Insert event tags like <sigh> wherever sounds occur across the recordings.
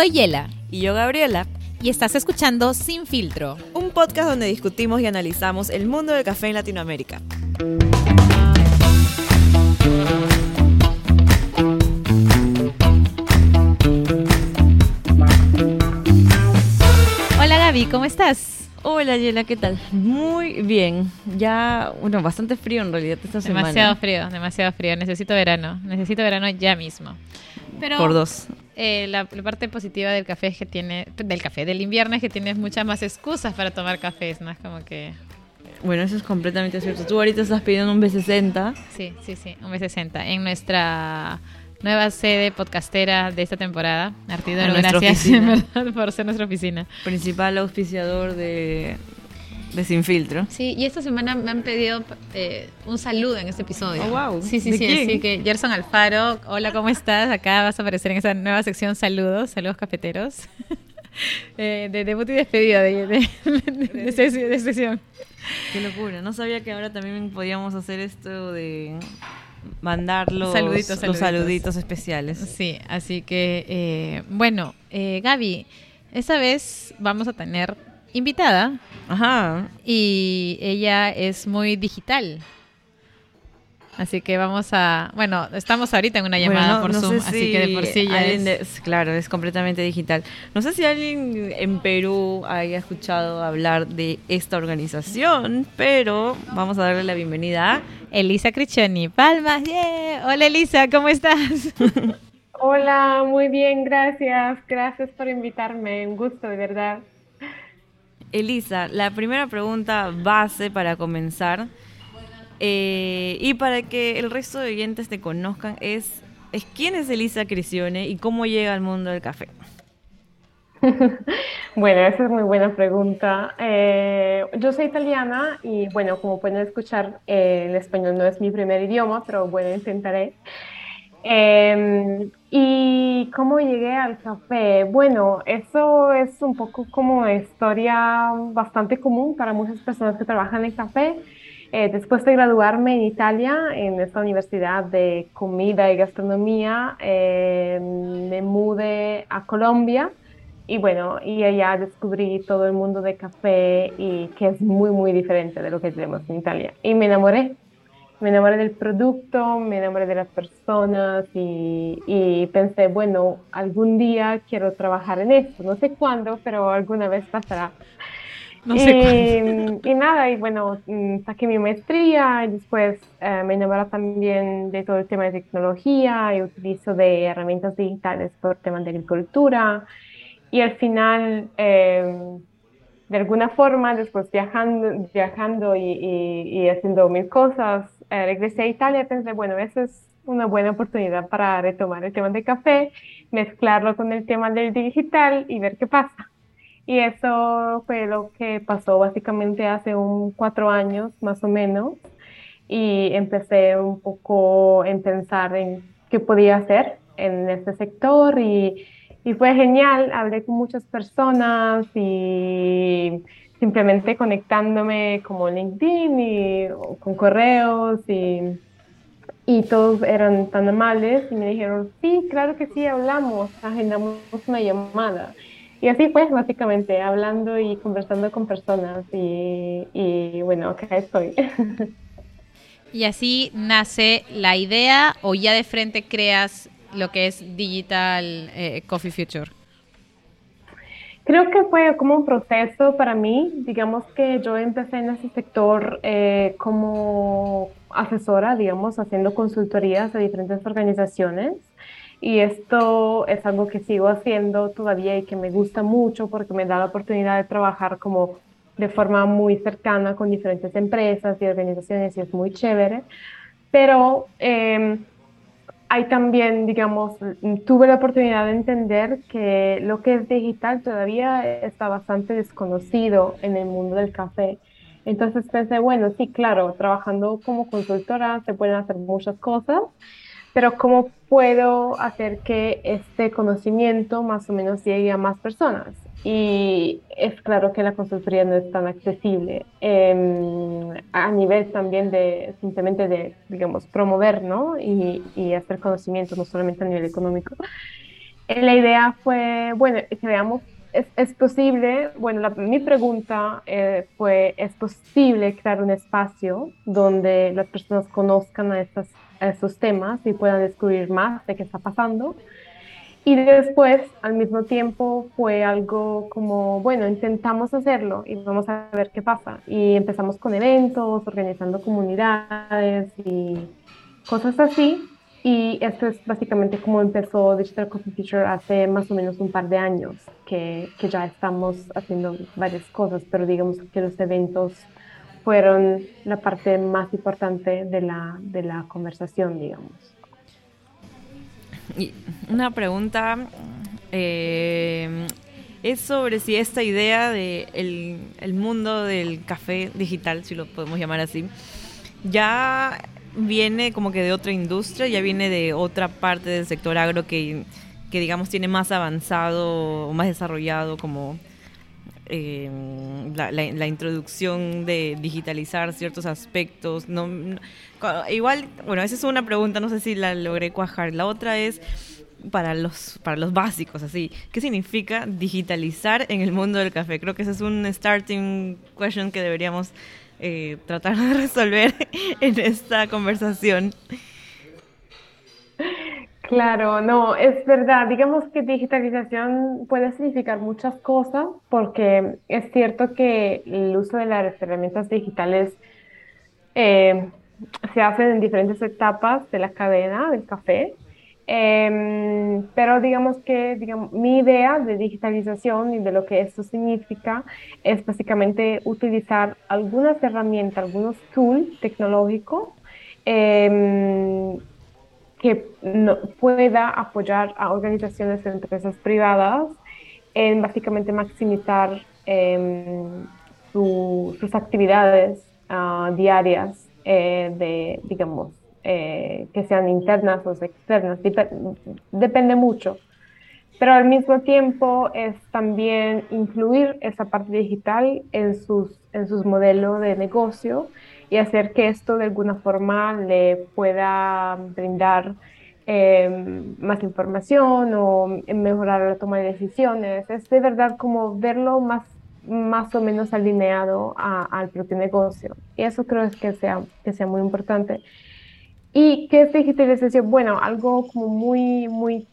Soy Yela. Y yo, Gabriela. Y estás escuchando Sin Filtro. Un podcast donde discutimos y analizamos el mundo del café en Latinoamérica. Hola Gaby, ¿cómo estás? Hola Yela, ¿qué tal? Muy bien. Ya, bueno, bastante frío en realidad esta semana. Demasiado frío, demasiado frío. Necesito verano. Necesito verano ya mismo. Pero, Por dos. Eh, la, la parte positiva del café es que tiene, del café, del invierno es que tienes muchas más excusas para tomar cafés, ¿no? Es como que, Bueno, eso es completamente cierto. Tú ahorita estás pidiendo un B60. sí, sí, sí, un B60. En nuestra nueva sede podcastera de esta temporada. Artidoro, nuestra gracias <laughs> oficina. en verdad, por ser nuestra oficina. Principal auspiciador de, de Sin Filtro. Sí, y esta semana me han pedido eh, un saludo en este episodio. Oh, wow. Sí, sí, ¿De sí. quién? Así que Gerson Alfaro, hola, ¿cómo estás? Acá vas a aparecer en esa nueva sección Saludos, saludos cafeteros. <laughs> Eh, de debut y despedida de, de, sesión. Qué locura. No sabía que ahora también podíamos hacer esto de mandar los Saluditos, los saluditos. saluditos especiales. Sí, así que, eh, bueno, eh, Gaby, esta vez vamos a tener invitada Ajá. y ella es muy digital. Así que vamos a, bueno, estamos ahorita en una llamada Bueno, no- por no Zoom, así que de por sí ya es- de- claro, es completamente digital. No sé si alguien en Perú haya escuchado hablar de esta organización, pero vamos a darle la bienvenida a Elisa Criccioni, palmas, ¡yeah! Hola Elisa, ¿cómo estás? <laughs> Hola, muy bien, gracias. Gracias por invitarme. Un gusto, de verdad. Elisa. La primera pregunta base para comenzar eh, y para que el resto de oyentes te conozcan es, ¿quién es Elisa Cricione y cómo llega al mundo del café? <laughs> Bueno, esa es muy buena pregunta. Eh, yo soy italiana y bueno, como pueden escuchar, eh, el español no es mi primer idioma, pero bueno, intentaré. Eh, ¿y cómo llegué al café? Bueno, eso es un poco como una historia bastante común para muchas personas que trabajan en café. Eh, después de graduarme en Italia, en esta universidad de comida y gastronomía, eh, me mudé a Colombia y bueno, y allá descubrí todo el mundo de café y que es muy, muy diferente de lo que tenemos en Italia. Y me enamoré. Me enamoré del producto, me enamoré de las personas y, y pensé, bueno, algún día quiero trabajar en esto. No sé cuándo, pero alguna vez pasará. No sé y, y nada, y bueno, mm, saqué mi maestría y después eh, me enamoré también de todo el tema de tecnología y utilizo de herramientas digitales por temas de agricultura. Y al final, eh, de alguna forma, después viajando, viajando y, y- haciendo mil cosas, eh, regresé a Italia pensé, bueno, esa es una buena oportunidad para retomar el tema de café, mezclarlo con el tema del digital y ver qué pasa. Y eso fue lo que pasó básicamente hace un cuatro años más o menos. Y empecé un poco en pensar en qué podía hacer en este sector y, y fue genial. Hablé con muchas personas y simplemente conectándome como LinkedIn y con correos y, y todos eran tan amables y me dijeron, sí, claro que sí, hablamos, agendamos una llamada. Y así fue, básicamente, hablando y conversando con personas y, y bueno, acá estoy. <laughs> Y así nace la idea o ya de frente creas lo que es Digital eh, Coffee Future. Creo que fue como un proceso para mí. Digamos que yo empecé en ese sector eh, como asesora, digamos, haciendo consultorías a diferentes organizaciones. Y esto es algo que sigo haciendo todavía y que me gusta mucho porque me da la oportunidad de trabajar como de forma muy cercana con diferentes empresas y organizaciones y es muy chévere. Pero eh, hay también, digamos, tuve la oportunidad de entender que lo que es digital todavía está bastante desconocido en el mundo del café. Entonces pensé, bueno, sí, claro, trabajando como consultora se pueden hacer muchas cosas, pero ¿cómo puedo hacer que este conocimiento más o menos llegue a más personas? Y es claro que la consultoría no es tan accesible eh, a nivel también de simplemente de, digamos, promover, ¿no? Y, y hacer conocimiento, no solamente a nivel económico. la idea fue, bueno, creamos es, es, posible, bueno, mi pregunta eh, fue, ¿es posible crear un espacio donde las personas conozcan a, estas, a estos temas y puedan descubrir más de qué está pasando? Y después, al mismo tiempo, fue algo como, bueno, intentamos hacerlo y vamos a ver qué pasa. Y empezamos con eventos, organizando comunidades y cosas así. Y esto es básicamente como empezó Digital Coffee Future hace más o menos un par de años, que, que ya estamos haciendo varias cosas, pero digamos que los eventos fueron la parte más importante de la, de la conversación, digamos. Una pregunta eh, es sobre si esta idea de el, el mundo del café digital, si lo podemos llamar así, ya viene como que de otra industria, ya viene de otra parte del sector agro que, que digamos tiene más avanzado o más desarrollado como eh, la, introducción de digitalizar ciertos aspectos. No, igual, bueno, esa es una pregunta, no sé si la logré cuajar. La otra es para los, para los básicos, así. ¿Qué significa digitalizar en el mundo del café? Creo que ese es un starting question que deberíamos eh, tratar de <laughs> resolver en esta conversación. Claro, no, es verdad. Digamos que digitalización puede significar muchas cosas porque es cierto que el uso de las herramientas digitales eh, se hace en diferentes etapas de la cadena del café. Em, pero digamos que digamos, mi idea de digitalización y de lo que esto significa es básicamente utilizar algunas herramientas, algunos tools tecnológicos em, que pueda apoyar a organizaciones de empresas privadas en básicamente maximizar em, sus actividades ah, diarias eh, de, digamos, eh, que sean internas o externas, depende mucho. Pero al mismo tiempo es también incluir esa parte digital en sus, en sus modelos de negocio y hacer que esto de alguna forma le pueda brindar em, más información o mejorar la toma de decisiones. Es de verdad como verlo más, más o menos alineado al propio negocio. Y eso creo que sea, que sea muy importante. ¿Y qué es digitalización? Bueno, algo como muy, muy,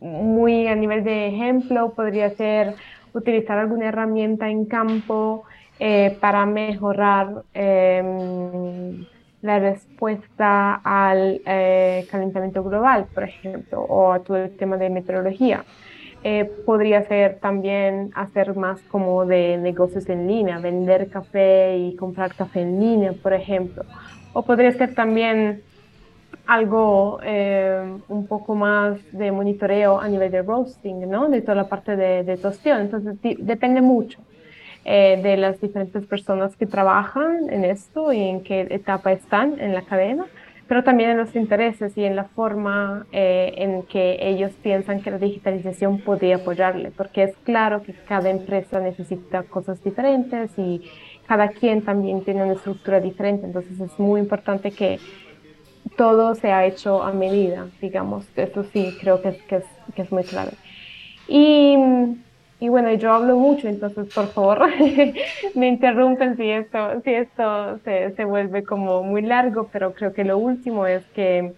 muy a nivel de ejemplo podría ser utilizar alguna herramienta en campo eh, para mejorar em, la respuesta al eh, calentamiento global, por ejemplo, o a todo el tema de meteorología. Eh, podría ser también hacer más como de negocios en línea, vender café y comprar café en línea, por ejemplo. O podría ser también algo eh, un poco más de monitoreo a nivel de roasting, ¿no? De toda la parte de tostión. Entonces, depende mucho eh, de las diferentes personas que trabajan en esto y en qué etapa están en la cadena, pero también en los intereses y en la forma eh, en que ellos piensan que la digitalización podría apoyarle, porque es claro que cada empresa necesita cosas diferentes y cada quien también tiene una estructura diferente, entonces es muy importante que todo se ha hecho a medida, digamos. Eso sí, creo que que es, que es muy clave. Y, y, bueno, yo hablo mucho, entonces por favor <laughs> me interrumpen si esto, si esto se, se, vuelve como muy largo, pero creo que lo último es que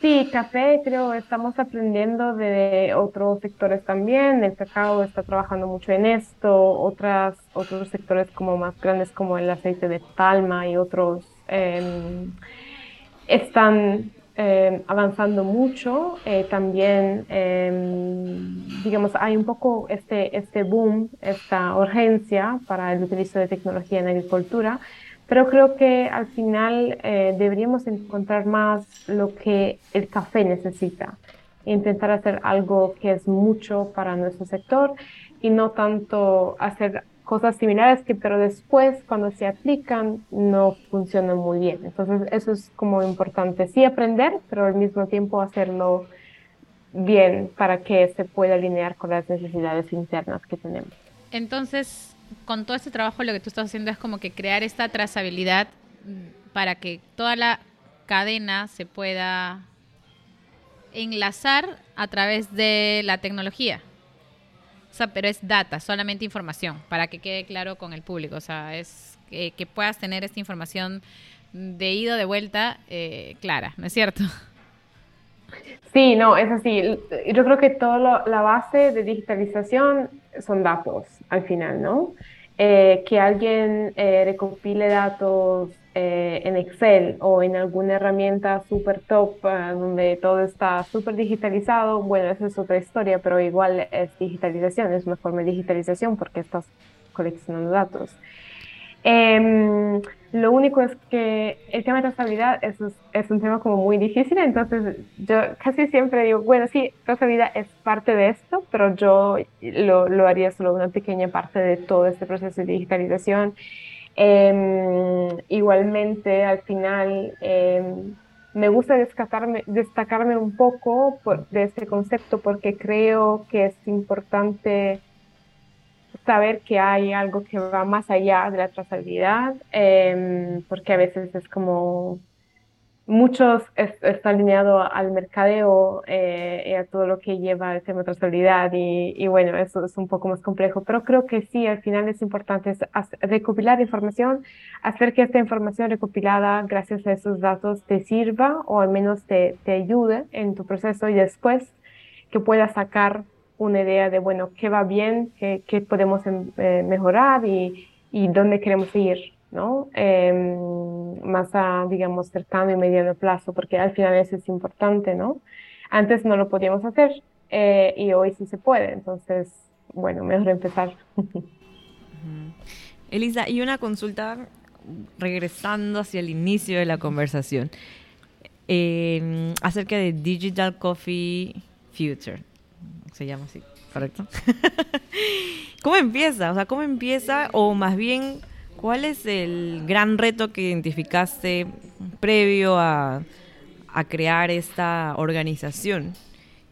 sí, café, creo, estamos aprendiendo de otros sectores también. El cacao está trabajando mucho en esto, otras, otros sectores como más grandes como el aceite de palma y otros. Eh, están eh, avanzando mucho. Eh, también, em, digamos, hay un poco este, este boom, esta urgencia para el utilizo de tecnología en agricultura, pero creo que al final eh, deberíamos encontrar más lo que el café necesita, intentar hacer algo que es mucho para nuestro sector y no tanto hacer cosas similares que pero después cuando se aplican no funcionan muy bien. Entonces eso es como importante, sí aprender, pero al mismo tiempo hacerlo bien para que se pueda alinear con las necesidades internas que tenemos. Entonces, con todo este trabajo lo que tú estás haciendo es como que crear esta trazabilidad para que toda la cadena se pueda enlazar a través de la tecnología. Pero es data, solamente información, para que quede claro con el público. O sea, es que, puedas tener esta información de ida de vuelta eh, clara, ¿no es cierto? Sí, no, es así. Yo creo que toda la base de digitalización son datos al final, ¿no? Eh, que alguien eh, recopile datos eh, en Excel o en alguna herramienta super top donde todo está súper digitalizado, bueno, esa es otra historia, pero igual es digitalización, es una forma de digitalización porque estás coleccionando datos. Em, lo único es que el tema de trazabilidad es, es, un tema como muy difícil, entonces yo casi siempre digo, bueno, sí, trazabilidad es parte de esto, pero yo lo, lo haría solo una pequeña parte de todo este proceso de digitalización. Em, igualmente, al final, em, me gusta destacarme, destacarme un poco por, de este concepto porque creo que es importante saber que hay algo que va más allá de la trazabilidad, em, porque a veces es como muchos está alineado al mercadeo eh, y a todo lo que lleva el tema de trazabilidad y, y, bueno, eso es un poco más complejo, pero creo que sí, al final es importante recopilar información, hacer que esta información recopilada gracias a esos datos te sirva o al menos te, te ayude en tu proceso y después que puedas sacar una idea de, bueno, qué va bien, qué, qué podemos em, eh, mejorar y, y, dónde queremos ir, ¿no? Em, más a, digamos, cercano y mediano plazo, porque al final eso es importante, ¿no? Antes no lo podíamos hacer eh, y hoy sí se puede, entonces, bueno, mejor empezar. Elisa, y una consulta regresando hacia el inicio de la conversación em, acerca de Digital Coffee Future se llama así, ¿correcto? <laughs> ¿Cómo empieza? O sea, ¿cómo empieza? O más bien, ¿cuál es el gran reto que identificaste previo a, crear esta organización?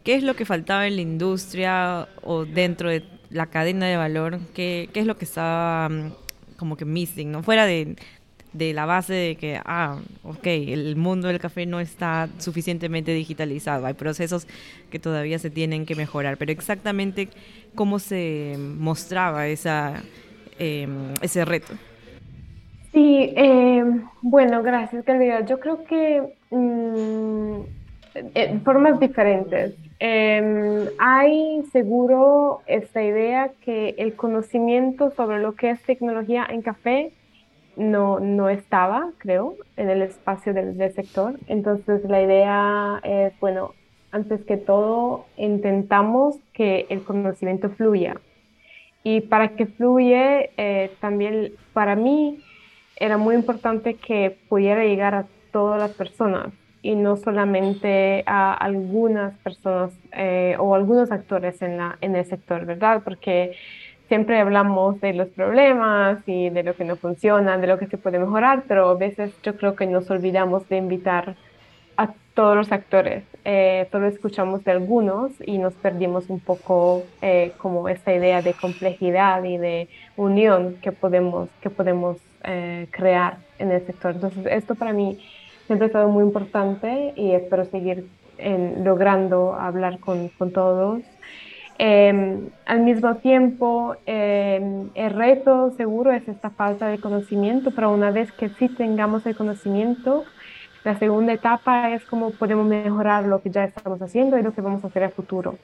¿Qué es lo que faltaba en la industria o dentro de la cadena de valor? ¿Qué, qué es lo que estaba mm, como que missing, ¿no? Fuera de, de la base de que, ah, ok, el mundo del café no está suficientemente digitalizado, hay procesos que todavía se tienen que mejorar, pero exactamente cómo se mostraba esa, em, ese reto. Sí, em, bueno, gracias, Calidad. Yo creo que mm, en formas diferentes. Em, hay seguro esta idea que el conocimiento sobre lo que es tecnología en café no, no estaba, creo, en el espacio del, sector. Entonces la idea es, bueno, antes que todo, intentamos que el conocimiento fluya. Y para que fluye, eh, también para mí era muy importante que pudiera llegar a todas las personas y no solamente a algunas personas eh, o algunos actores en, la, en el sector, ¿verdad? Porque siempre hablamos de los problemas y de lo que no funciona, de lo que se puede mejorar, pero a veces yo creo que nos olvidamos de invitar a todos los actores. Eh, solo escuchamos de algunos y nos perdimos un poco eh, como esta idea de complejidad y de unión que podemos, que podemos eh, crear en el sector. Entonces, esto para mí siempre ha sido muy importante y espero seguir logrando hablar con, con todos Em, al mismo tiempo, em, el reto seguro es esta falta de conocimiento, pero una vez que sí tengamos el conocimiento, la segunda etapa es cómo podemos mejorar lo que ya estamos haciendo y lo que vamos a hacer a futuro.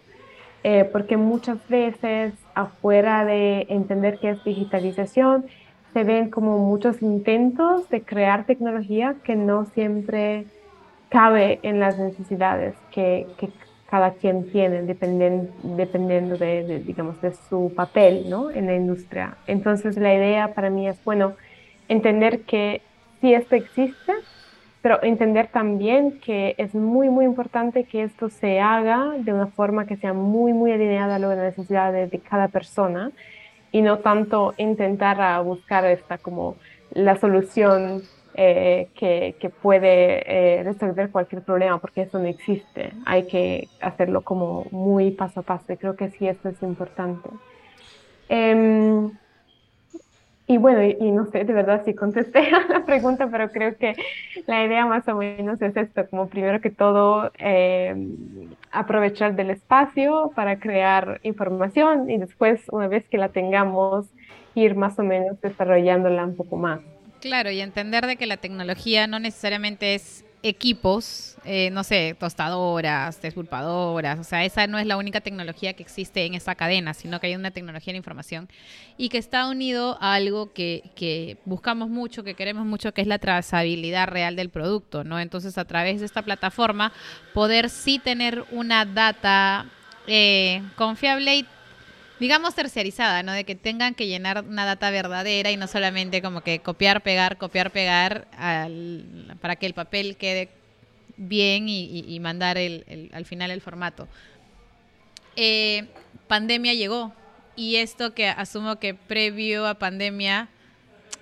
Eh, porque muchas veces afuera de entender qué es digitalización, se ven como muchos intentos de crear tecnología que no siempre cabe en las necesidades que, que cada quien tiene dependiendo, dependiendo de, digamos, de su papel ¿no? en la industria. Entonces la idea para mí es, bueno, entender que sí esto existe, pero entender también que es muy, muy importante que esto se haga de una forma que sea muy, muy alineada a las necesidades de cada persona y no tanto intentar buscar esta como la solución eh, que, puede eh, resolver cualquier problema, porque eso no existe. Hay que hacerlo como muy paso a paso. Y creo que sí, esto es importante. Em, y bueno, y, no sé de verdad si contesté <laughs> a la pregunta, pero creo que la idea más o menos es esto, como primero que todo, eh, aprovechar del espacio para crear información y después, una vez que la tengamos, ir más o menos desarrollándola un poco más. Claro, y entender de que la tecnología no necesariamente es equipos, eh, no sé, tostadoras, despulpadoras, o sea, esa no es la única tecnología que existe en esa cadena, sino que hay una tecnología de información y que está unido a algo que, que buscamos mucho, que queremos mucho, que es la trazabilidad real del producto, ¿no? Entonces, a través de esta plataforma, poder sí tener una data eh, confiable y digamos, terciarizada, ¿no? De que tengan que llenar una data verdadera y no solamente como que copiar, pegar, copiar, pegar para que el papel quede bien y, mandar el, al final el formato. Eh, pandemia llegó y esto que asumo que previo a pandemia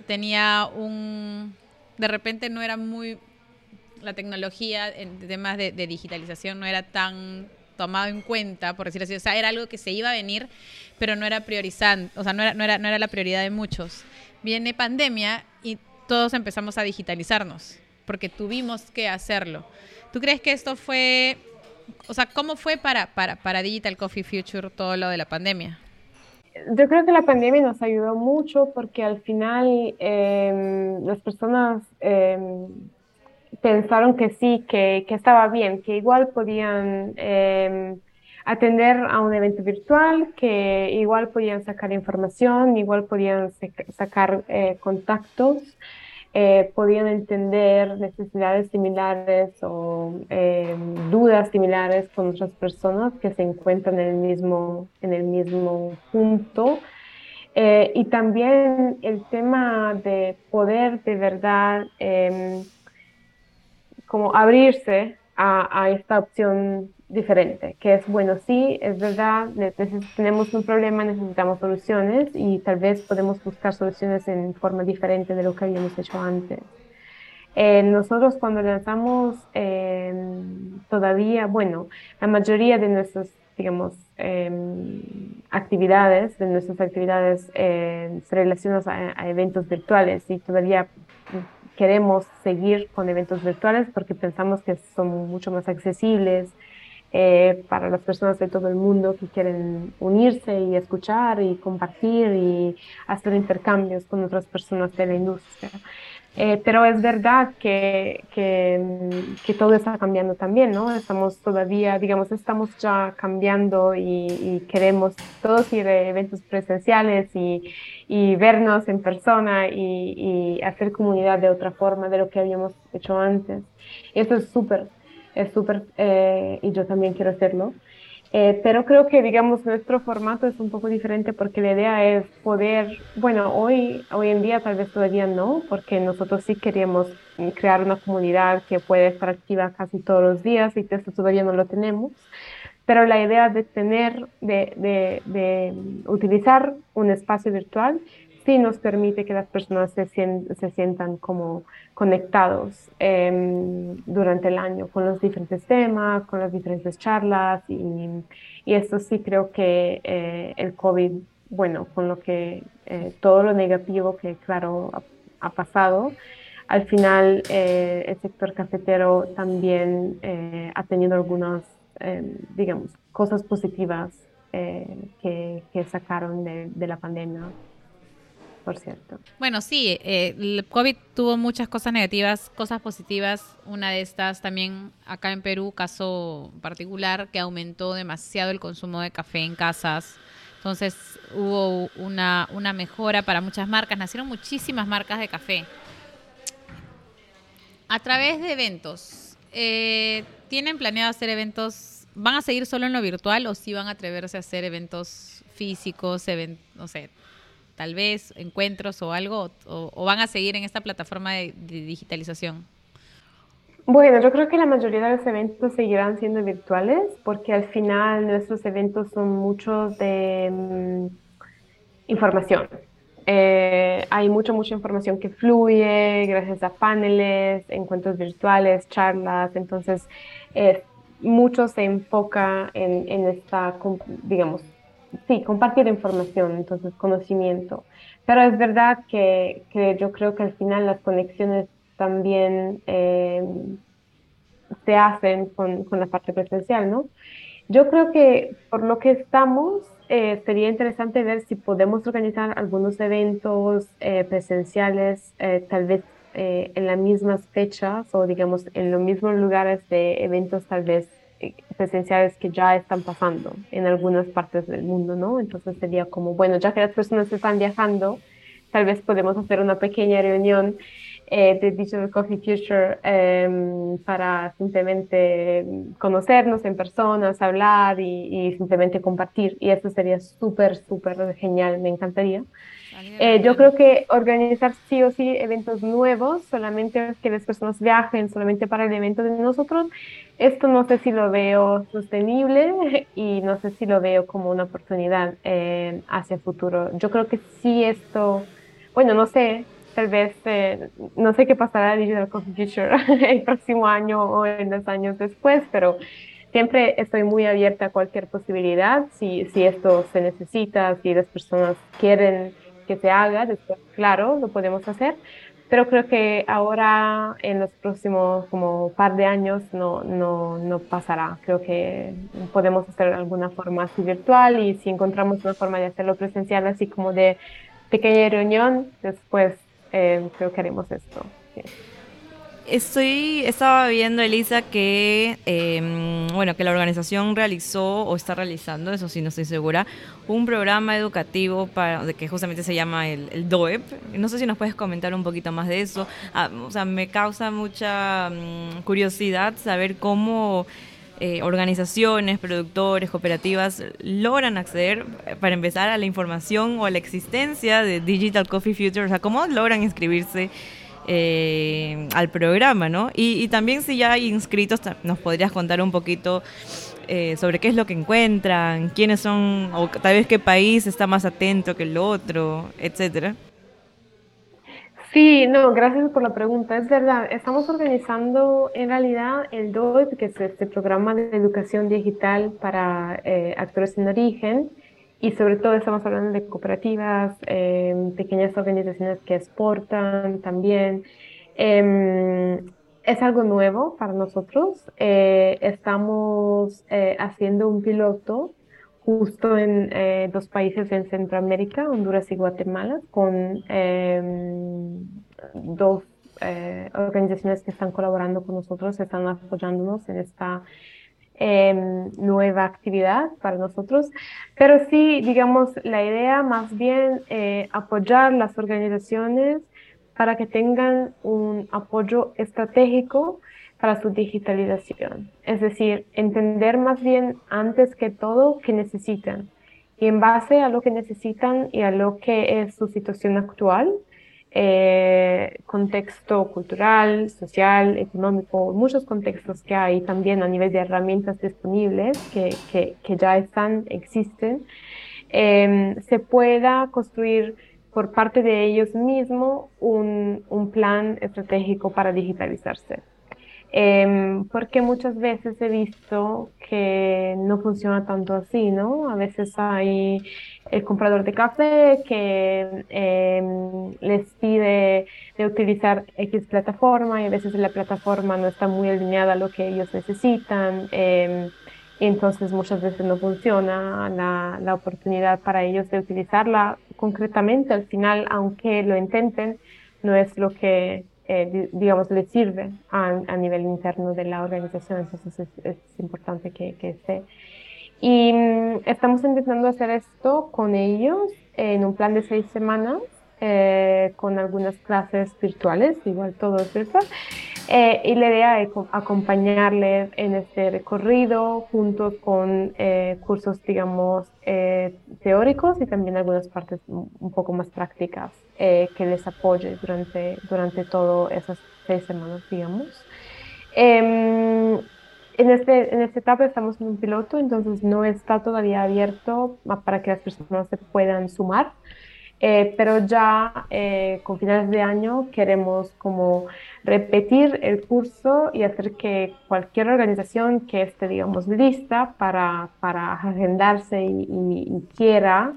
tenía un... De repente no era muy... La tecnología en temas de digitalización no era tan tomado en cuenta, por decir así. O sea, era algo que se iba a venir, pero no era priorizante, o sea, no era, no era, no era la prioridad de muchos. Viene pandemia y todos empezamos a digitalizarnos, porque tuvimos que hacerlo. ¿Tú crees que esto fue, o sea, cómo fue para, para, para Digital Coffee Future todo lo de la pandemia? Yo creo que la pandemia nos ayudó mucho porque al final em, las personas em, pensaron que sí, que, que, estaba bien, que igual podían eh, atender a un evento virtual, que igual podían sacar información, igual podían sacar eh, contactos, eh, podían entender necesidades similares o dudas similares con otras personas que se encuentran en el mismo, en el mismo punto. y también el tema de poder de verdad em, como abrirse a, a, esta opción diferente, que es, bueno, sí, es verdad, tenemos un problema, necesitamos soluciones y tal vez podemos buscar soluciones en forma diferente de lo que habíamos hecho antes. Eh, nosotros cuando lanzamos eh, todavía, bueno, la mayoría de nuestras, digamos, em, actividades, de nuestras actividades eh, se relacionan a, a, eventos virtuales y todavía queremos seguir con eventos virtuales porque pensamos que son mucho más accesibles eh, para las personas de todo el mundo que quieren unirse y escuchar y compartir y hacer intercambios con otras personas de la industria. Eh, pero es verdad que, que, todo está cambiando también, ¿no? Estamos todavía, digamos, estamos ya cambiando y, queremos todos ir a eventos presenciales y, y vernos en persona y, hacer comunidad de otra forma de lo que habíamos hecho antes. Y eso es súper, es súper, eh, y yo también quiero hacerlo. Eh, pero creo que, digamos, nuestro formato es un poco diferente porque la idea es poder, bueno, hoy, hoy en día tal vez todavía no, porque nosotros sí queríamos crear una comunidad que puede estar activa casi todos los días y esto todavía no lo tenemos. Pero la idea de tener, de, de, de utilizar un espacio virtual sí nos permite que las personas se, se sientan como conectados em, durante el año con los diferentes temas, con las diferentes charlas y, y esto sí creo que eh, el COVID, bueno, con lo que eh, todo lo negativo que claro ha, pasado, al final eh, el sector cafetero también ha tenido algunas, em, digamos, cosas positivas que, que, sacaron de, de la pandemia Bueno, sí, eh, el COVID tuvo muchas cosas negativas, cosas positivas. Una de estas también acá en Perú, caso particular, que aumentó demasiado el consumo de café en casas. Entonces hubo una, una mejora para muchas marcas, nacieron muchísimas marcas de café. A través de eventos, eh, ¿tienen planeado hacer eventos? ¿Van a seguir solo en lo virtual o sí van a atreverse a hacer eventos físicos, no sé, tal vez encuentros o algo, o, van a seguir en esta plataforma de, digitalización? Bueno, yo creo que la mayoría de los eventos seguirán siendo virtuales porque al final nuestros eventos son muchos de mm, información. Eh, hay mucha, mucha información que fluye gracias a paneles, encuentros virtuales, charlas, entonces eh, mucho se enfoca en, en esta, digamos, sí, compartir información, entonces conocimiento. Pero es verdad que, que yo creo que al final las conexiones también eh, se hacen con, con, la parte presencial, ¿no? Yo creo que por lo que estamos, eh, sería interesante ver si podemos organizar algunos eventos eh, presenciales, tal vez en las mismas fechas o digamos en los mismos lugares de eventos tal vez presenciales que ya están pasando en algunas partes del mundo, ¿no? Entonces sería como, bueno, ya que las personas están viajando, tal vez podemos hacer una pequeña reunión eh, de Digital Coffee Future em, para simplemente conocernos en personas, hablar y, simplemente compartir. Y eso sería súper, súper genial, me encantaría. Eh, yo creo que organizar sí o sí eventos nuevos, solamente que las personas viajen solamente para el evento de nosotros, esto no sé si lo veo sostenible <laughs> y no sé si lo veo como una oportunidad eh, hacia el futuro. Yo creo que sí esto, bueno, no sé, tal vez, eh, no sé qué pasará en Digital Coffee Future <laughs> el próximo año o en los años después, pero siempre estoy muy abierta a cualquier posibilidad. Si, si esto se necesita, si las personas quieren que se haga, después, claro, lo podemos hacer. Pero creo que ahora, en los próximos como par de años, no, no, no pasará. Creo que podemos hacer alguna forma así virtual y si encontramos una forma de hacerlo presencial, así como de pequeña reunión, después eh, creo que haremos esto. Estoy, estaba viendo, Elisa, que em, bueno, que la organización realizó o está realizando, eso sí no estoy segura, un programa educativo para, que justamente se llama el, DOEP. No sé si nos puedes comentar un poquito más de eso. Ah, o sea, me causa mucha mm, curiosidad saber cómo eh, organizaciones, productores, cooperativas logran acceder, eh, para empezar, a la información o a la existencia de Digital Coffee Future, o sea, cómo logran inscribirse eh, al programa, ¿no? Y, también si ya hay inscritos, nos podrías contar un poquito sobre qué es lo que encuentran, quiénes son, o tal vez qué país está más atento que el otro, etcétera. Sí, no, gracias por la pregunta. Es verdad, estamos organizando en realidad el DOIP, que es este programa de educación digital para eh, actores en origen, y sobre todo estamos hablando de cooperativas, em, pequeñas organizaciones que exportan también. Em, es algo nuevo para nosotros. Eh, estamos eh, haciendo un piloto justo en eh, dos países en Centroamérica, Honduras y Guatemala, con em, dos eh, organizaciones que están colaborando con nosotros, están apoyándonos en esta em, nueva actividad para nosotros. Pero sí, digamos, la idea más bien eh, apoyar las organizaciones para que tengan un apoyo estratégico para su digitalización. Es decir, entender más bien antes que todo qué necesitan. Y en base a lo que necesitan y a lo que es su situación actual, eh, contexto cultural, social, económico, muchos contextos que hay también a nivel de herramientas disponibles que, que, que ya están, existen, eh, se pueda construir por parte de ellos mismos un, un plan estratégico para digitalizarse. Em, porque muchas veces he visto que no funciona tanto así, ¿no? A veces hay el comprador de café que em, les pide de utilizar X plataforma y a veces la plataforma no está muy alineada a lo que ellos necesitan. Em, entonces muchas veces no funciona la, la oportunidad para ellos de utilizarla concretamente. Al final, aunque lo intenten, no es lo que eh, digamos, le sirve a, a, nivel interno de la organización, entonces es, es importante que, que, esté. Y mm, estamos intentando hacer esto con ellos en un plan de seis semanas, eh, con algunas clases virtuales, igual todo es virtual, eh, y la idea es acompañarles en este recorrido juntos con eh, cursos, digamos, eh, teóricos y también algunas partes un poco más prácticas que les apoye durante, durante todas esas seis semanas, digamos. Em, en, este, en esta etapa estamos en un piloto, entonces no está todavía abierto para que las personas se puedan sumar. Eh, pero ya eh, con finales de año queremos como repetir el curso y hacer que cualquier organización que esté, digamos, lista para, para agendarse y, quiera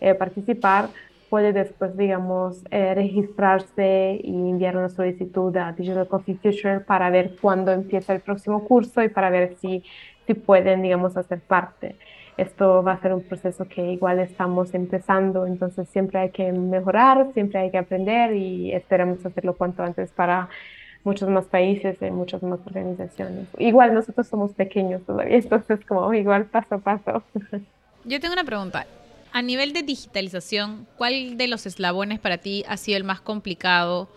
eh, participar, puede después, digamos, registrarse y enviar una solicitud a Digital Coffee Future para ver cuándo empieza el próximo curso y para ver si, si pueden, digamos, hacer parte esto va a ser un proceso que igual estamos empezando, entonces siempre hay que mejorar, siempre hay que aprender y esperamos hacerlo cuanto antes para muchos más países y muchas más organizaciones. Igual nosotros somos pequeños todavía, entonces como igual paso a paso. <laughs> Yo tengo una pregunta. A nivel de digitalización, ¿cuál de los eslabones para ti ha sido el más complicado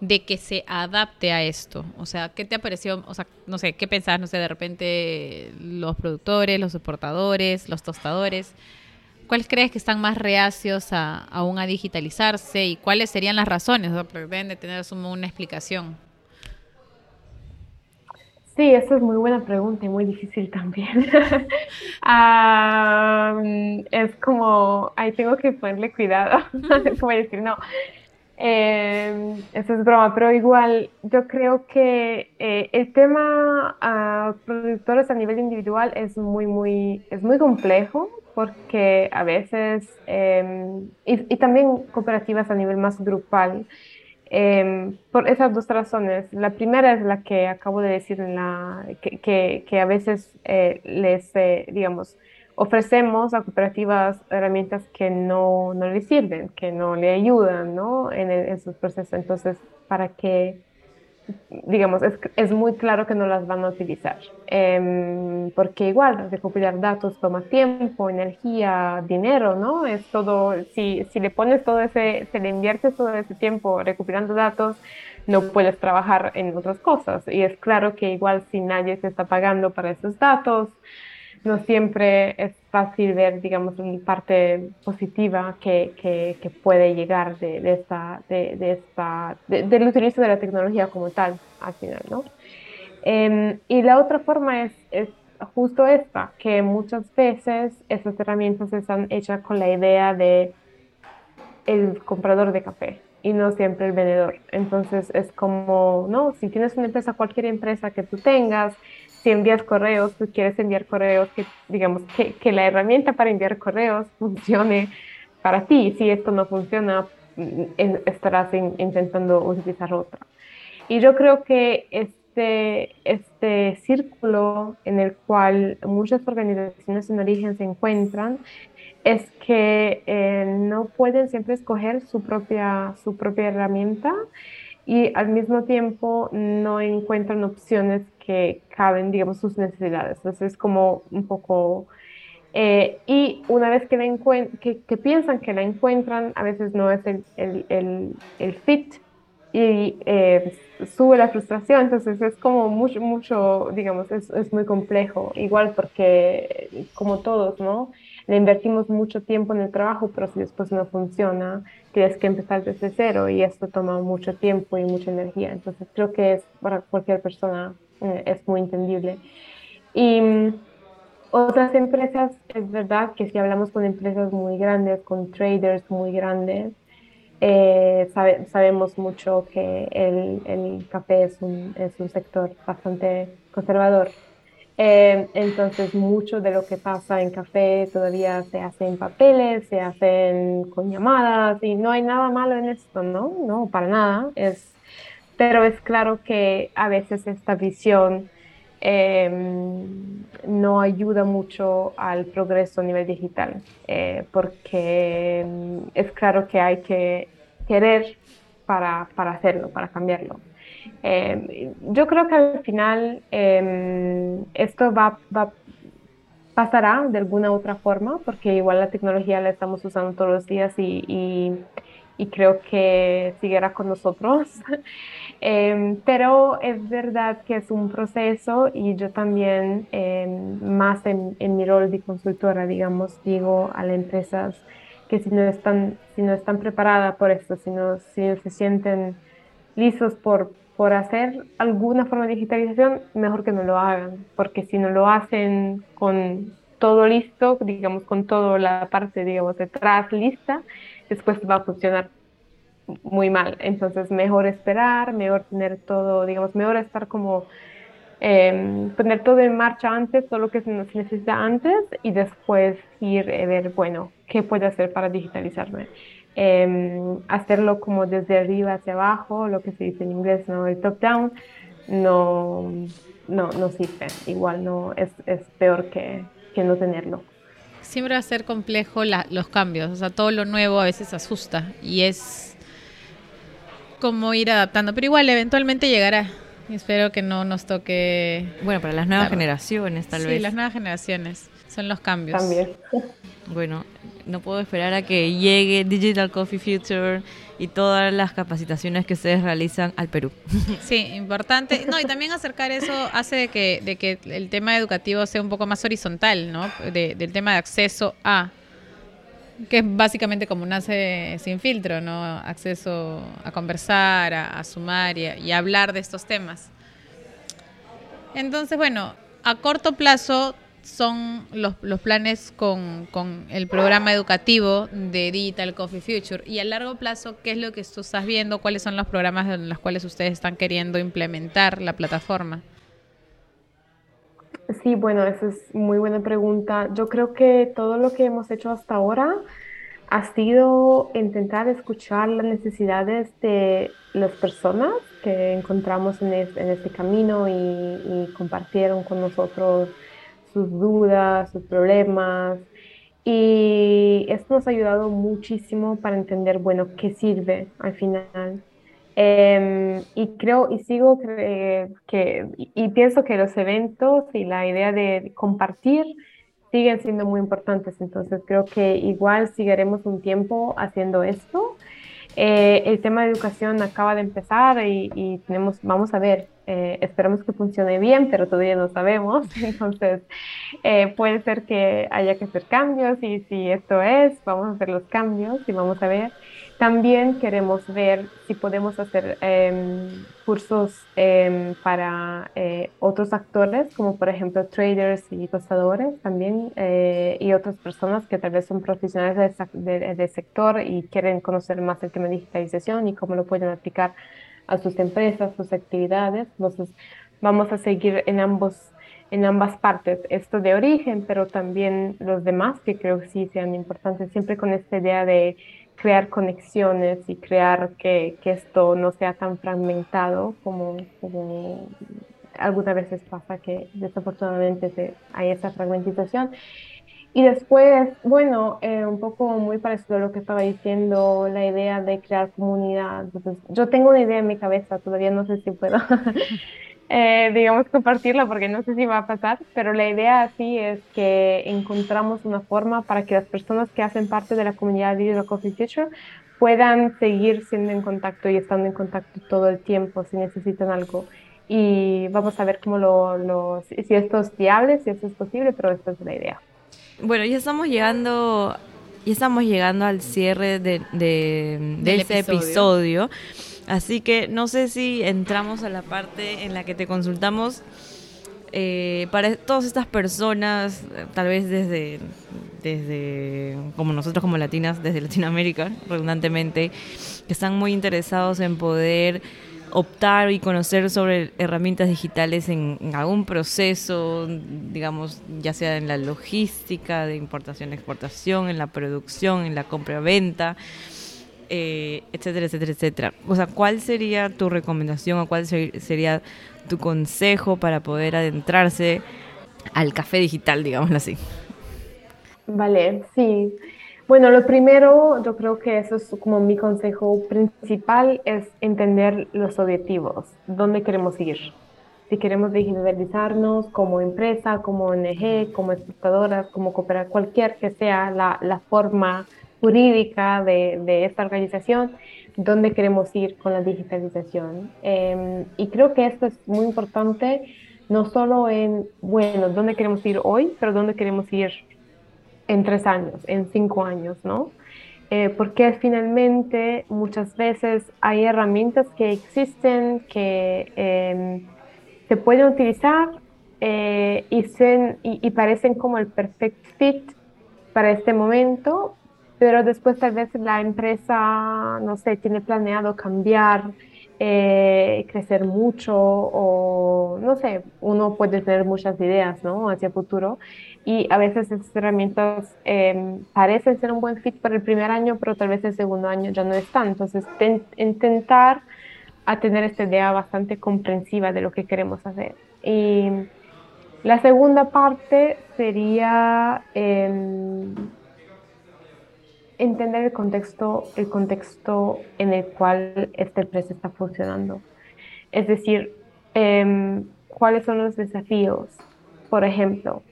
de que se adapte a esto? O sea, ¿qué te ha parecido? O sea, no sé, ¿qué pensás? No sé, de repente los productores, los exportadores, los tostadores. ¿Cuáles crees que están más reacios a, aún a digitalizarse y cuáles serían las razones? O porque deben de tener una explicación. Sí, esa es muy buena pregunta y muy difícil también. <laughs> es como, ahí tengo que ponerle cuidado. <laughs> como decir, no, eh, eso es broma, pero igual yo creo que eh, el tema a productores a nivel individual es muy, muy, es muy complejo porque a veces, em, y, también cooperativas a nivel más grupal, em, por esas dos razones. La primera es la que acabo de decir, en la, que, que, que a veces eh, les, eh, digamos, ofrecemos a cooperativas herramientas que no, no le sirven, que no le ayudan ¿no? en, en sus procesos. Entonces, para que, digamos, es, es, muy claro que no las van a utilizar. Eh, porque igual, recopilar datos toma tiempo, energía, dinero, ¿no? Es todo, si, si le pones todo ese, si le inviertes todo ese tiempo recopilando datos, no puedes trabajar en otras cosas. Y es claro que igual si nadie se está pagando para esos datos, no siempre es fácil ver, digamos, la parte positiva que, que, puede llegar de, de esta, de, de esta del utilizo de la tecnología como tal, al final, ¿no? Em, y la otra forma es, es justo esta, que muchas veces esas herramientas están hechas con la idea de el comprador de café y no siempre el vendedor. Entonces es como, ¿no? Si tienes una empresa, cualquier empresa que tú tengas, si envías correos, tú quieres enviar correos, que digamos que, que la herramienta para enviar correos <laughs> funcione para ti. Si esto no funciona, estarás intentando utilizar otra. Y yo creo que este, este círculo en el cual muchas organizaciones en origen se encuentran es que eh, no pueden siempre escoger su propia, su propia herramienta y al mismo tiempo no encuentran opciones que caben, digamos, sus necesidades. Entonces es como un poco... Eh, y una vez que, la que, que, piensan que la encuentran, a veces no es el, el, el, el fit y eh, sube la frustración. Entonces es como mucho, mucho digamos, es, es muy complejo. Igual porque, como todos, ¿no? le invertimos mucho tiempo en el trabajo, pero si después no funciona, tienes que empezar desde cero y esto toma mucho tiempo y mucha energía. Entonces creo que es para cualquier persona eh, es muy entendible. Y mm, otras empresas, es verdad que si hablamos con empresas muy grandes, con traders muy grandes, eh, sabemos mucho que el, el café es un, es un sector bastante conservador eh, entonces, mucho de lo que pasa en café todavía se hace en papeles, se hacen con llamadas y no hay nada malo en esto, ¿no? No, para nada. Es, pero es claro que a veces esta visión em, no ayuda mucho al progreso a nivel digital, eh, porque em, es claro que hay que querer para, para hacerlo, para cambiarlo. Eh, yo creo que al final esto va, va, pasará de alguna otra forma, porque igual la tecnología la estamos usando todos los días y, y, y creo que seguirá con nosotros. <laughs> eh, pero es verdad que es un proceso y yo también, eh, más en, en, mi rol de consultora, digamos, digo a las empresas que si no están, si no están preparadas por esto, si no, si no se sienten listos por por hacer alguna forma de digitalización, mejor que no lo hagan, porque si no lo hacen con todo listo, digamos, con toda la parte, digamos, detrás lista, después va a funcionar muy mal. Entonces, mejor esperar, mejor tener todo, digamos, mejor estar como eh, poner todo en marcha antes, todo lo que se necesita antes y después ir a ver, bueno, qué puedo hacer para digitalizarme. Em, hacerlo como desde arriba hacia abajo, lo que se dice en inglés, ¿no? El top down, no, no, no sirve. Igual no es, es peor que, que, no tenerlo. Siempre va a ser complejo los cambios, o sea, todo lo nuevo a veces asusta y es como ir adaptando, pero igual eventualmente llegará. Espero que no nos toque. Bueno, para las nuevas generaciones, tal vez. Sí, las nuevas generaciones son los cambios. También. Bueno, no puedo esperar a que llegue Digital Coffee Future y todas las capacitaciones que ustedes realizan al Perú. <laughs> Sí, importante. No, y también acercar eso hace de que, de que el tema educativo sea un poco más horizontal, ¿no? del tema de acceso a que es básicamente como nace sin filtro, ¿no? Acceso a conversar, a, sumar y, a, hablar de estos temas. Entonces, bueno, a corto plazo son los, los planes con, con, el programa educativo de Digital Coffee Future. Y a largo plazo, ¿qué es lo que tú estás viendo? ¿Cuáles son los programas en los cuales ustedes están queriendo implementar la plataforma? Sí, bueno, esa es muy buena pregunta. Yo creo que todo lo que hemos hecho hasta ahora ha sido intentar escuchar las necesidades de las personas que encontramos en, este camino y, y, compartieron con nosotros sus dudas, sus problemas. Y esto nos ha ayudado muchísimo para entender, bueno, qué sirve al final Em, y creo y sigo que, y, pienso que los eventos y la idea de compartir siguen siendo muy importantes. Entonces creo que igual seguiremos un tiempo haciendo esto. Eh, el tema de educación acaba de empezar y, tenemos, vamos a ver, eh, esperamos que funcione bien, pero todavía no sabemos. <laughs> Entonces eh, puede ser que haya que hacer cambios y si esto es, vamos a hacer los cambios y vamos a ver. También queremos ver si podemos hacer em, cursos em, para eh, otros actores, como por ejemplo traders y tostadores también, eh, y otras personas que tal vez son profesionales del sector y quieren conocer más el tema de digitalización y cómo lo pueden aplicar a sus empresas, sus actividades. Entonces, vamos a seguir en ambos en ambas partes, esto de origen, pero también los demás que creo que sí sean importantes, siempre con esta idea de crear conexiones y crear que, que, esto no sea tan fragmentado como, como algunas veces pasa que desafortunadamente se, hay esa fragmentización. Y después, bueno, eh, un poco muy parecido a lo que estaba diciendo, la idea de crear comunidad. Entonces, yo tengo una idea en mi cabeza, todavía no sé si puedo <laughs> eh, digamos, compartirla porque no sé si va a pasar, pero la idea así es que encontramos una forma para que las personas que hacen parte de la comunidad de Coffee Future puedan seguir siendo en contacto y estando en contacto todo el tiempo si necesitan algo. Y vamos a ver cómo lo, lo si esto es viable, si esto es posible, pero esta es la idea. Bueno, ya estamos llegando, ya estamos llegando al cierre de, de, este episodio. Así que no sé si entramos a la parte en la que te consultamos eh, para todas estas personas, tal vez desde, desde, como nosotros como latinas, desde Latinoamérica, redundantemente, que están muy interesados en poder optar y conocer sobre herramientas digitales en, algún proceso, digamos, ya sea en la logística de importación, exportación, en la producción, en la compra-venta. Eh, etcétera, etcétera, etcétera. O sea, ¿cuál sería tu recomendación o cuál sería tu consejo para poder adentrarse al café digital, digámoslo así? Vale, sí. Bueno, lo primero, yo creo que eso es como mi consejo principal, es entender los objetivos, dónde queremos ir. Si queremos digitalizarnos como empresa, como ONG, como exportadora, como cooperar, cualquier que sea la, la forma jurídica de, de, esta organización, dónde queremos ir con la digitalización. Em, y creo que esto es muy importante, no solo en, bueno, dónde queremos ir hoy, pero dónde queremos ir en tres años, en cinco años, ¿no? Eh, porque finalmente muchas veces hay herramientas que existen que em, se pueden utilizar eh, y, y, y parecen como el perfect fit para este momento, pero después tal vez la empresa, no sé, tiene planeado cambiar, eh, crecer mucho o no sé, uno puede tener muchas ideas, ¿no? Hacia el futuro y a veces estas herramientas em, parecen ser un buen fit para el primer año, pero tal vez el segundo año ya no están. Entonces, intentar a tener esta idea bastante comprensiva de lo que queremos hacer. Y la segunda parte sería em, entender el contexto, el contexto en el cual esta empresa está funcionando. Es decir, em, cuáles son los desafíos. Por ejemplo,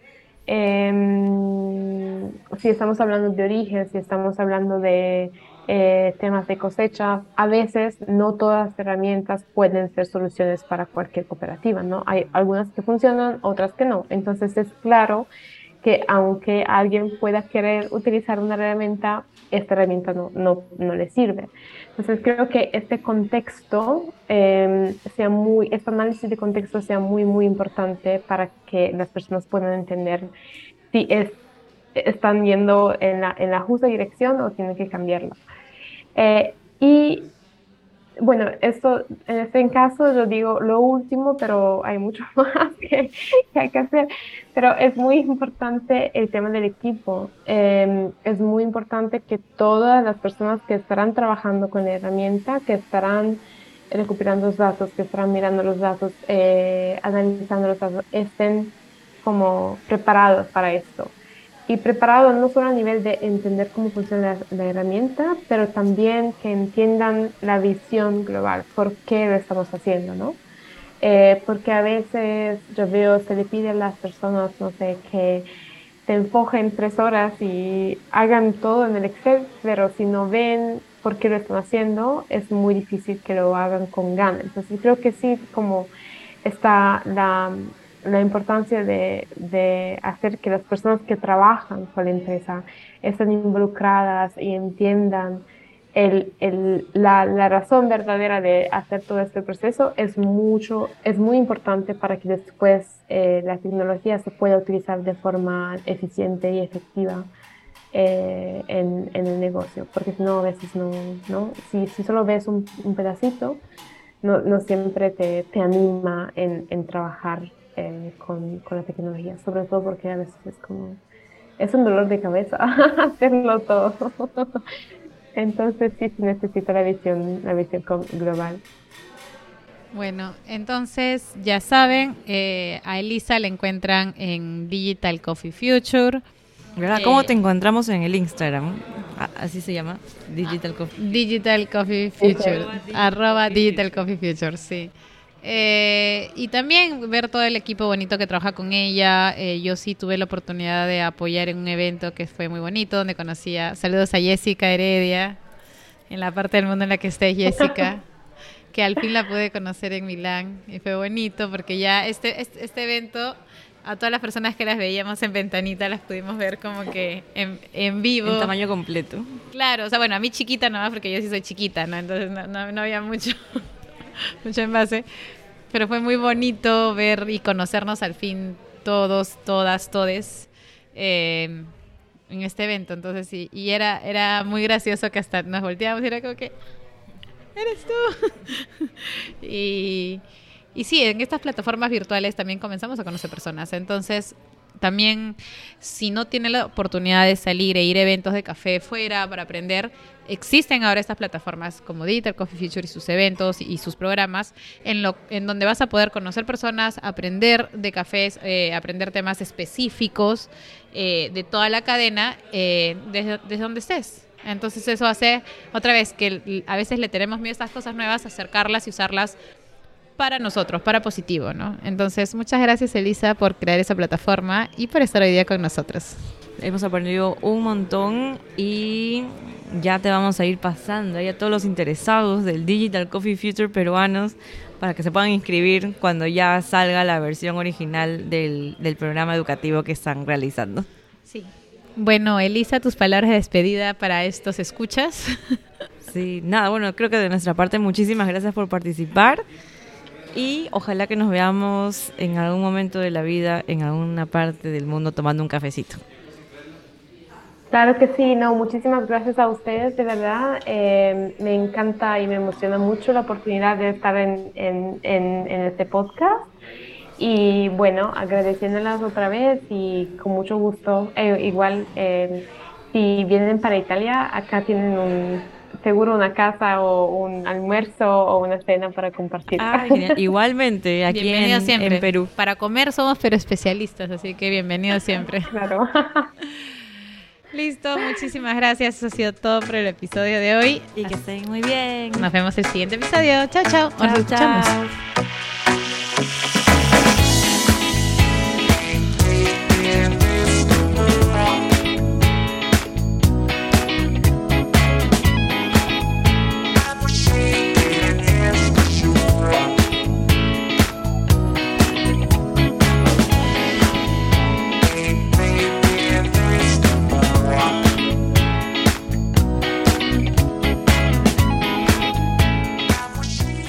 em, si estamos hablando de origen, si estamos hablando de eh, temas de cosecha, a veces no todas las herramientas pueden ser soluciones para cualquier cooperativa, ¿no? Hay algunas que funcionan, otras que no. Entonces es claro que aunque alguien pueda querer utilizar una herramienta, esta herramienta no, no, no le sirve. Entonces creo que este contexto em, sea muy, este análisis de contexto sea muy, muy importante para que las personas puedan entender si es, están yendo en la, en la justa dirección o tienen que cambiarla. Eh, y bueno, esto, en este caso yo digo lo último, pero hay mucho <laughs> más que, hay que hacer. Pero es muy importante el tema del equipo. Em, es muy importante que todas las personas que estarán trabajando con la herramienta, que estarán recuperando los datos, que estarán mirando los datos, eh, analizando los datos, estén como preparados para esto y preparado no solo a nivel de entender cómo funciona la, herramienta, pero también que entiendan la visión global, por qué lo estamos haciendo, ¿no? Eh, porque a veces yo veo, se le pide a las personas, no sé, que te enfoquen tres horas y hagan todo en el Excel, pero si no ven por qué lo están haciendo, es muy difícil que lo hagan con ganas. Entonces creo que sí, como está la la importancia de, de, hacer que las personas que trabajan con la empresa estén involucradas y entiendan el, el, la, la, razón verdadera de hacer todo este proceso es mucho, es muy importante para que después eh, la tecnología se pueda utilizar de forma eficiente y efectiva eh, en, en, el negocio, porque si no, a veces no, ¿no? Si, si solo ves un, un pedacito, no, no, siempre te, te anima en, en trabajar eh, con, con, la tecnología, sobre todo porque a veces es como, es un dolor de cabeza <laughs> hacerlo todo. Entonces sí se necesita la visión, la visión global. Bueno, entonces ya saben, eh, a Elisa la encuentran en Digital Coffee Future. ¿Verdad? ¿Cómo eh, te encontramos en el Instagram? Así se llama, Digital Coffee. Digital Coffee Future, arroba Digital Coffee Future, sí. Eh, y también ver todo el equipo bonito que trabaja con ella. Eh, yo sí tuve la oportunidad de apoyar en un evento que fue muy bonito, donde conocía, saludos a Jessica Heredia, en la parte del mundo en la que esté Jessica, <laughs> que al fin la pude conocer en Milán y fue bonito porque ya este, este, este, evento, a todas las personas que las veíamos en ventanita, las pudimos ver como que en, en vivo. En tamaño completo. Claro, o sea, bueno, a mí chiquita nomás porque yo sí soy chiquita, ¿no? Entonces no, no, no había mucho. <laughs> mucho envase. Pero fue muy bonito ver y conocernos al fin todos, todas, todes eh, en este evento. Entonces sí, y era, era muy gracioso que hasta nos volteábamos y era como que, eres tú. <laughs> y, y sí, en estas plataformas virtuales también comenzamos a conocer personas. Entonces, también si no tiene la oportunidad de salir e ir a eventos de café fuera para aprender, existen ahora estas plataformas como Digital Coffee Future y sus eventos y, sus programas en, lo, en donde vas a poder conocer personas, aprender de cafés, eh, aprender temas específicos eh, de toda la cadena eh, desde, desde donde estés. Entonces eso hace, otra vez, que a veces le tenemos miedo a estas cosas nuevas, acercarlas y usarlas para nosotros, para positivo, ¿no? Entonces, muchas gracias Elisa por crear esa plataforma y por estar hoy día con nosotros. Hemos aprendido un montón y ya te vamos a ir pasando a todos los interesados del Digital Coffee Future peruanos para que se puedan inscribir cuando ya salga la versión original del, del programa educativo que están realizando. Sí. Bueno, Elisa, tus palabras de despedida para estos escuchas. <laughs> Sí, nada, bueno, creo que de nuestra parte muchísimas gracias por participar y ojalá que nos veamos en algún momento de la vida en alguna parte del mundo tomando un cafecito. Claro que sí, no, muchísimas gracias a ustedes, de verdad. Eh, me encanta y me emociona mucho la oportunidad de estar en, en, en, este podcast. Y bueno, agradeciéndolas otra vez y con mucho gusto. Eh, igual, eh, si vienen para Italia, acá tienen un, seguro una casa o un almuerzo o una cena para compartir. Ah, <laughs> Igualmente, aquí en, siempre. en Perú. Para comer somos pero especialistas, así que bienvenido siempre. Claro. <laughs> Listo, muchísimas gracias. Eso ha sido todo por el episodio de hoy. Y que estén muy bien. Nos vemos el siguiente episodio. Chao, chao. chao, chao.